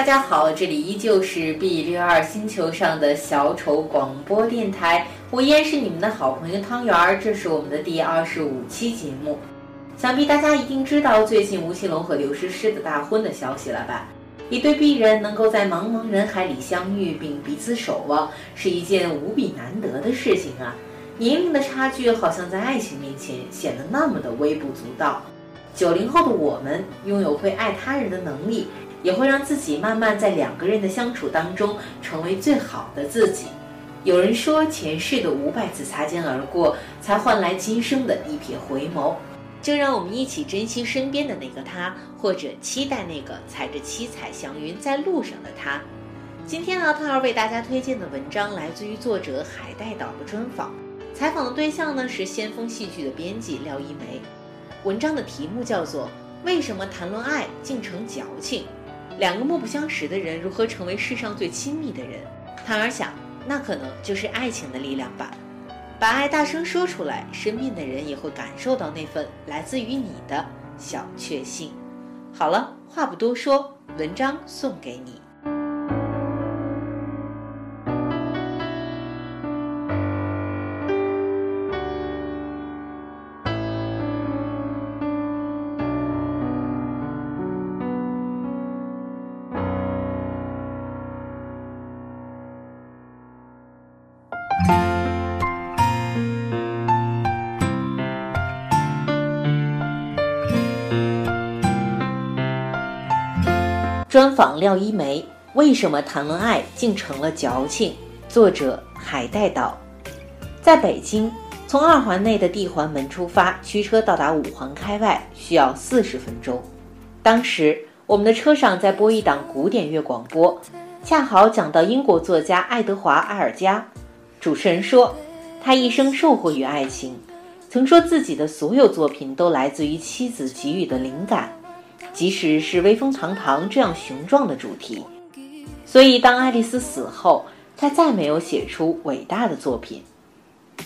大家好，这里依旧是 B 六二星球上的小丑广播电台，我依然是你们的好朋友汤圆儿，这是我们的第二十五期节目。想必大家一定知道最近吴奇隆和刘诗诗的大婚的消息了吧？一对璧人能够在茫茫人海里相遇并彼此守望，是一件无比难得的事情啊！年龄的差距好像在爱情面前显得那么的微不足道。九零后的我们拥有会爱他人的能力。也会让自己慢慢在两个人的相处当中成为最好的自己。有人说，前世的五百次擦肩而过，才换来今生的一瞥回眸。就让我们一起珍惜身边的那个他，或者期待那个踩着七彩祥云在路上的他。今天呢，特儿为大家推荐的文章来自于作者海带岛的专访，采访的对象呢是先锋戏剧的编辑廖一梅。文章的题目叫做《为什么谈论爱竟成矫情》。两个莫不相识的人如何成为世上最亲密的人？坦儿想，那可能就是爱情的力量吧。把爱大声说出来，身边的人也会感受到那份来自于你的小确幸。好了，话不多说，文章送给你。专访廖一梅，为什么谈论爱竟成了矫情？作者海带岛，在北京，从二环内的地环门出发，驱车到达五环开外需要四十分钟。当时我们的车上在播一档古典乐广播，恰好讲到英国作家爱德华·埃尔加。主持人说，他一生受惠于爱情，曾说自己的所有作品都来自于妻子给予的灵感。即使是威风堂堂这样雄壮的主题，所以当爱丽丝死后，他再没有写出伟大的作品。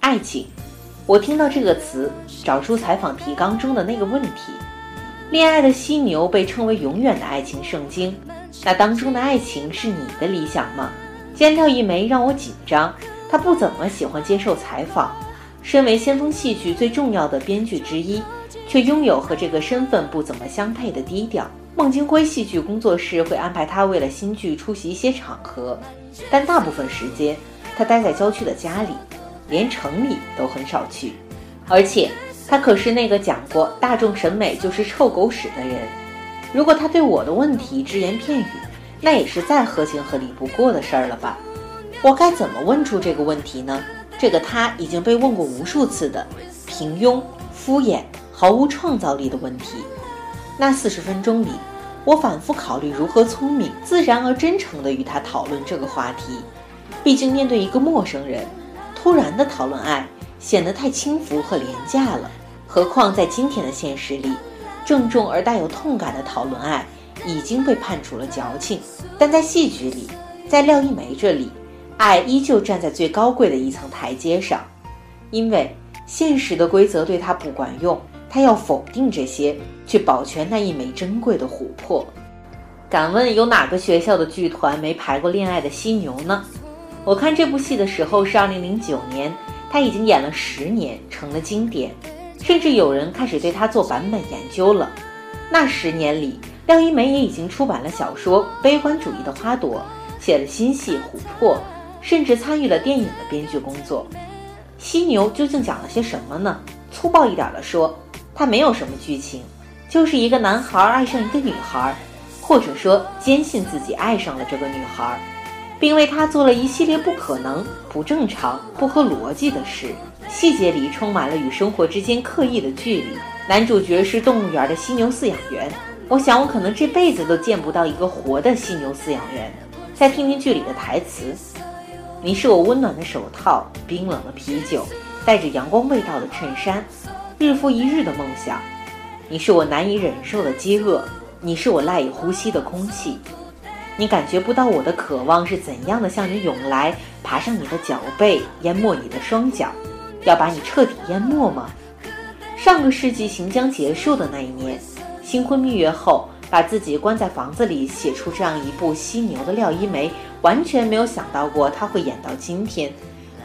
爱情，我听到这个词，找出采访提纲中的那个问题：恋爱的犀牛被称为永远的爱情圣经，那当中的爱情是你的理想吗？见廖一枚让我紧张，他不怎么喜欢接受采访，身为先锋戏剧最重要的编剧之一。却拥有和这个身份不怎么相配的低调。孟京辉戏剧工作室会安排他为了新剧出席一些场合，但大部分时间他待在郊区的家里，连城里都很少去。而且他可是那个讲过大众审美就是臭狗屎的人。如果他对我的问题只言片语，那也是再合情合理不过的事儿了吧？我该怎么问出这个问题呢？这个他已经被问过无数次的平庸敷衍。毫无创造力的问题。那四十分钟里，我反复考虑如何聪明、自然而真诚地与他讨论这个话题。毕竟面对一个陌生人，突然的讨论爱显得太轻浮和廉价了。何况在今天的现实里，郑重而带有痛感的讨论爱已经被判处了矫情。但在戏剧里，在廖一梅这里，爱依旧站在最高贵的一层台阶上，因为现实的规则对他不管用。他要否定这些，去保全那一枚珍贵的琥珀。敢问有哪个学校的剧团没排过恋爱的犀牛呢？我看这部戏的时候是二零零九年，他已经演了十年，成了经典，甚至有人开始对他做版本研究了。那十年里，廖一梅也已经出版了小说《悲观主义的花朵》，写了新戏《琥珀》，甚至参与了电影的编剧工作。犀牛究竟讲了些什么呢？粗暴一点的说。它没有什么剧情，就是一个男孩爱上一个女孩，或者说坚信自己爱上了这个女孩，并为她做了一系列不可能、不正常、不合逻辑的事。细节里充满了与生活之间刻意的距离。男主角是动物园的犀牛饲养员，我想我可能这辈子都见不到一个活的犀牛饲养员。再听听剧里的台词：“你是我温暖的手套，冰冷的啤酒，带着阳光味道的衬衫。”日复一日的梦想，你是我难以忍受的饥饿，你是我赖以呼吸的空气，你感觉不到我的渴望是怎样的向你涌来，爬上你的脚背，淹没你的双脚，要把你彻底淹没吗？上个世纪行将结束的那一年，新婚蜜月后，把自己关在房子里写出这样一部犀牛的廖一梅，完全没有想到过他会演到今天，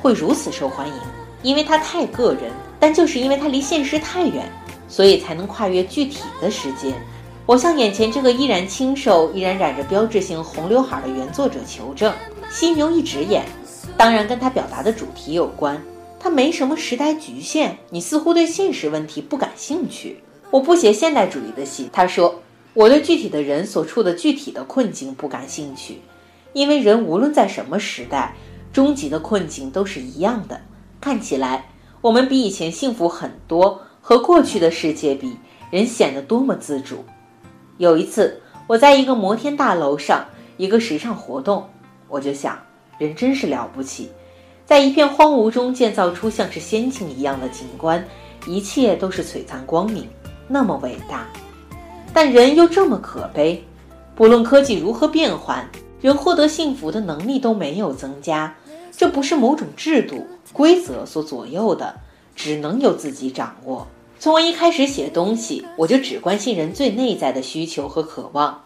会如此受欢迎。因为他太个人，但就是因为他离现实太远，所以才能跨越具体的时间。我向眼前这个依然清瘦、依然染着标志性红刘海的原作者求证：犀牛一直演，当然跟他表达的主题有关。他没什么时代局限，你似乎对现实问题不感兴趣。我不写现代主义的戏，他说。我对具体的人所处的具体的困境不感兴趣，因为人无论在什么时代，终极的困境都是一样的。看起来我们比以前幸福很多，和过去的世界比，人显得多么自主。有一次，我在一个摩天大楼上，一个时尚活动，我就想，人真是了不起，在一片荒芜中建造出像是仙境一样的景观，一切都是璀璨光明，那么伟大。但人又这么可悲，不论科技如何变换，人获得幸福的能力都没有增加。这不是某种制度规则所左右的，只能由自己掌握。从我一开始写东西，我就只关心人最内在的需求和渴望。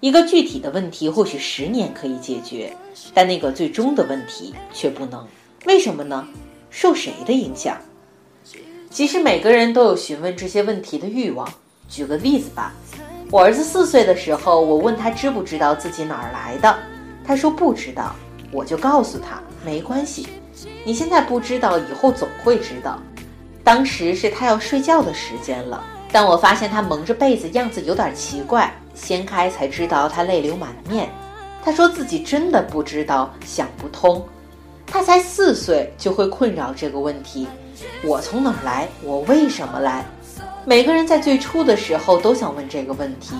一个具体的问题或许十年可以解决，但那个最终的问题却不能。为什么呢？受谁的影响？其实每个人都有询问这些问题的欲望。举个例子吧，我儿子四岁的时候，我问他知不知道自己哪儿来的，他说不知道，我就告诉他没关系，你现在不知道，以后总会知道。当时是他要睡觉的时间了，但我发现他蒙着被子，样子有点奇怪，掀开才知道他泪流满面。他说自己真的不知道，想不通，他才四岁就会困扰这个问题：我从哪儿来？我为什么来？每个人在最初的时候都想问这个问题，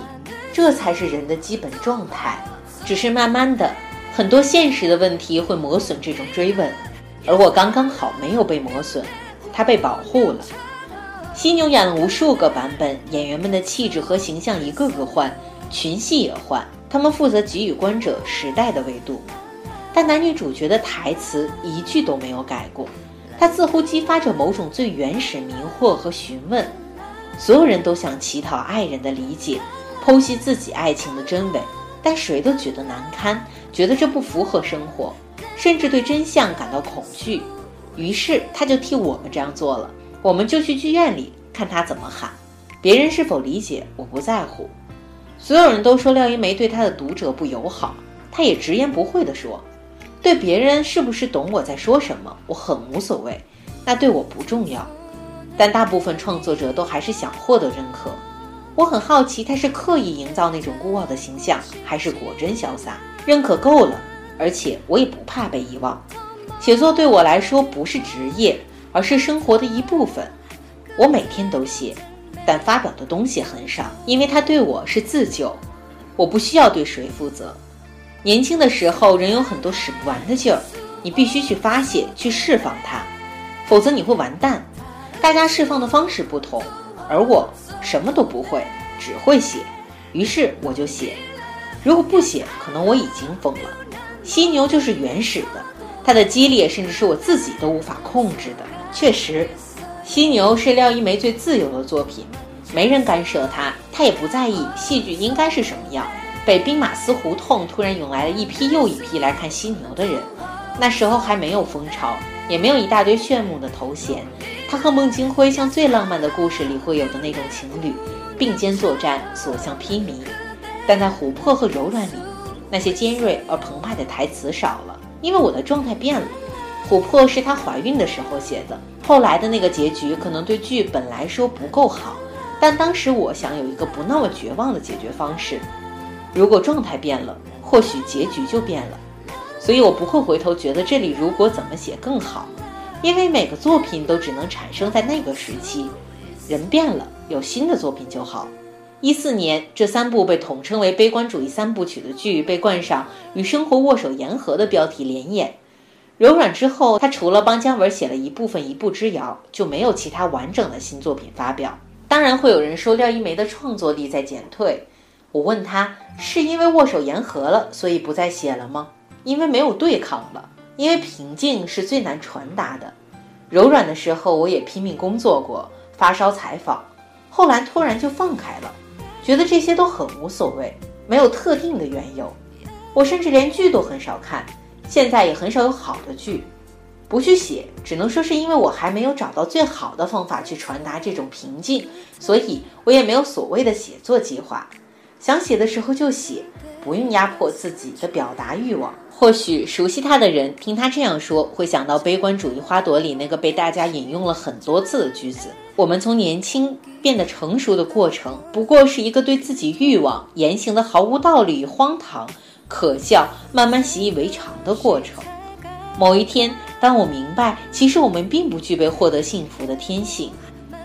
这才是人的基本状态。只是慢慢的，很多现实的问题会磨损这种追问，而我刚刚好没有被磨损，他被保护了。犀牛演了无数个版本，演员们的气质和形象一个个换，群戏也换，他们负责给予观者时代的维度，但男女主角的台词一句都没有改过，它似乎激发着某种最原始迷惑和询问。所有人都想乞讨爱人的理解，剖析自己爱情的真伪，但谁都觉得难堪，觉得这不符合生活，甚至对真相感到恐惧。于是他就替我们这样做了，我们就去剧院里看他怎么喊。别人是否理解，我不在乎。所有人都说廖一梅对他的读者不友好，他也直言不讳地说：“对别人是不是懂我在说什么，我很无所谓，那对我不重要。”但大部分创作者都还是想获得认可。我很好奇，他是刻意营造那种孤傲的形象，还是果真潇洒？认可够了，而且我也不怕被遗忘。写作对我来说不是职业，而是生活的一部分。我每天都写，但发表的东西很少，因为它对我是自救。我不需要对谁负责。年轻的时候，人有很多使不完的劲儿，你必须去发泄，去释放它，否则你会完蛋。大家释放的方式不同，而我什么都不会，只会写。于是我就写。如果不写，可能我已经疯了。犀牛就是原始的，它的激烈甚至是我自己都无法控制的。确实，犀牛是廖一梅最自由的作品，没人干涉它，它也不在意戏剧应该是什么样。北兵马司胡同突然涌来了一批又一批来看犀牛的人，那时候还没有风潮，也没有一大堆炫目的头衔。他和孟京辉像最浪漫的故事里会有的那种情侣，并肩作战，所向披靡。但在琥珀和柔软里，那些尖锐而澎湃的台词少了，因为我的状态变了。琥珀是她怀孕的时候写的，后来的那个结局可能对剧本来说不够好，但当时我想有一个不那么绝望的解决方式。如果状态变了，或许结局就变了。所以我不会回头觉得这里如果怎么写更好。因为每个作品都只能产生在那个时期，人变了，有新的作品就好。一四年，这三部被统称为悲观主义三部曲的剧被冠上“与生活握手言和”的标题连演。柔软之后，他除了帮姜文写了一部分《一步之遥》，就没有其他完整的新作品发表。当然，会有人说廖一梅的创作力在减退。我问他，是因为握手言和了，所以不再写了吗？因为没有对抗了。因为平静是最难传达的，柔软的时候我也拼命工作过，发烧采访，后来突然就放开了，觉得这些都很无所谓，没有特定的缘由。我甚至连剧都很少看，现在也很少有好的剧。不去写，只能说是因为我还没有找到最好的方法去传达这种平静，所以我也没有所谓的写作计划。想写的时候就写，不用压迫自己的表达欲望。或许熟悉他的人听他这样说，会想到《悲观主义花朵》里那个被大家引用了很多次的句子：“我们从年轻变得成熟的过程，不过是一个对自己欲望言行的毫无道理荒唐、可笑，慢慢习以为常的过程。”某一天。当我明白，其实我们并不具备获得幸福的天性，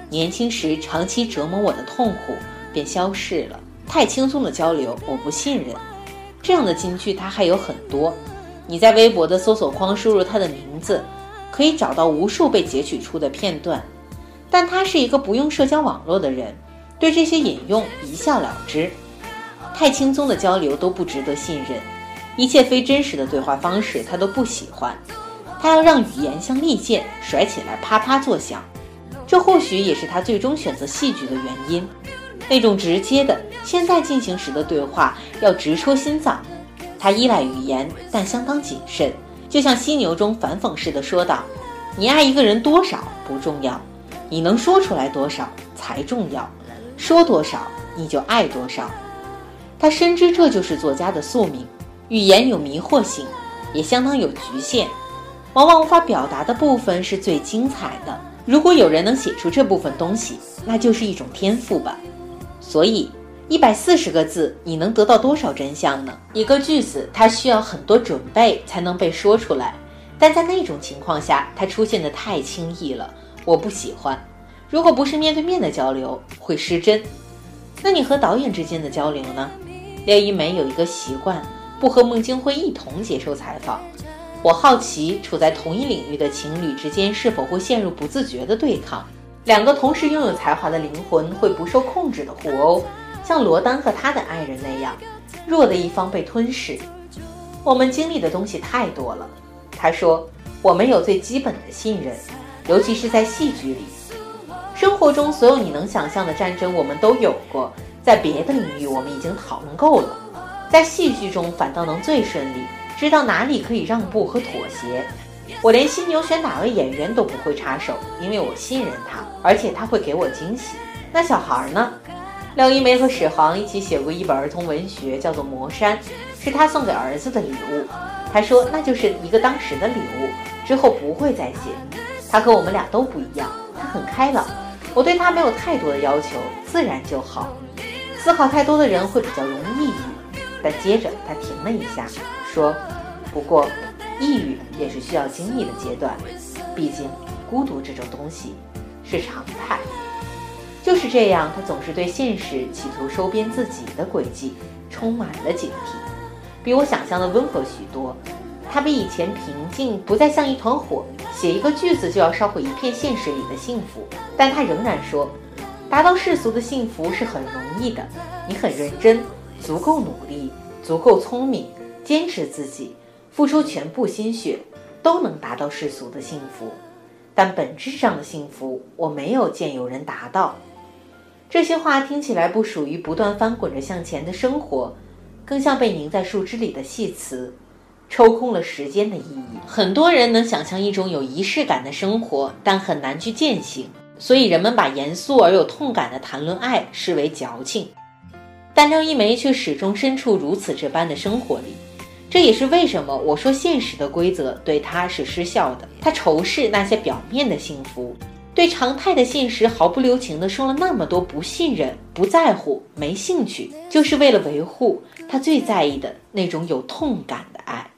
年轻时长期折磨我的痛苦便消逝了。太轻松的交流，我不信任。这样的金句它还有很多，你在微博的搜索框输入他的名字，可以找到无数被截取出的片段。但他是一个不用社交网络的人，对这些引用一笑了之。太轻松的交流都不值得信任，一切非真实的对话方式他都不喜欢。他要让语言像利剑，甩起来啪啪作响，这或许也是他最终选择戏剧的原因。那种直接的现在进行时的对话要直戳心脏。他依赖语言，但相当谨慎，就像犀牛中反讽似的说道：“你爱一个人多少不重要，你能说出来多少才重要。说多少你就爱多少。”他深知这就是作家的宿命。语言有迷惑性，也相当有局限。往往无法表达的部分是最精彩的。如果有人能写出这部分东西，那就是一种天赋吧。所以，一百四十个字，你能得到多少真相呢？一个句子，它需要很多准备才能被说出来，但在那种情况下，它出现的太轻易了，我不喜欢。如果不是面对面的交流，会失真。那你和导演之间的交流呢？廖一梅有一个习惯，不和孟京辉一同接受采访。我好奇，处在同一领域的情侣之间是否会陷入不自觉的对抗？两个同时拥有才华的灵魂会不受控制的互殴，像罗丹和他的爱人那样，弱的一方被吞噬。我们经历的东西太多了。他说，我们有最基本的信任，尤其是在戏剧里。生活中所有你能想象的战争，我们都有过；在别的领域，我们已经讨论够了。在戏剧中，反倒能最顺利。知道哪里可以让步和妥协，我连犀牛选哪位演员都不会插手，因为我信任他，而且他会给我惊喜。那小孩呢？廖一梅和史航一起写过一本儿童文学，叫做《魔山》，是他送给儿子的礼物。他说那就是一个当时的礼物，之后不会再写。他和我们俩都不一样，他很开朗，我对他没有太多的要求，自然就好。思考太多的人会比较容易抑郁。但接着他停了一下。说，不过，抑郁也是需要经历的阶段，毕竟孤独这种东西是常态。就是这样，他总是对现实企图收编自己的轨迹，充满了警惕，比我想象的温和许多。他比以前平静，不再像一团火，写一个句子就要烧毁一片现实里的幸福。但他仍然说，达到世俗的幸福是很容易的，你很认真，足够努力，足够聪明。坚持自己，付出全部心血，都能达到世俗的幸福，但本质上的幸福，我没有见有人达到。这些话听起来不属于不断翻滚着向前的生活，更像被拧在树枝里的细词，抽空了时间的意义。很多人能想象一种有仪式感的生活，但很难去践行，所以人们把严肃而有痛感的谈论爱视为矫情。但廖一梅却始终身处如此这般的生活里。这也是为什么我说现实的规则对他是失效的。他仇视那些表面的幸福，对常态的现实毫不留情地说了那么多不信任、不在乎、没兴趣，就是为了维护他最在意的那种有痛感的爱。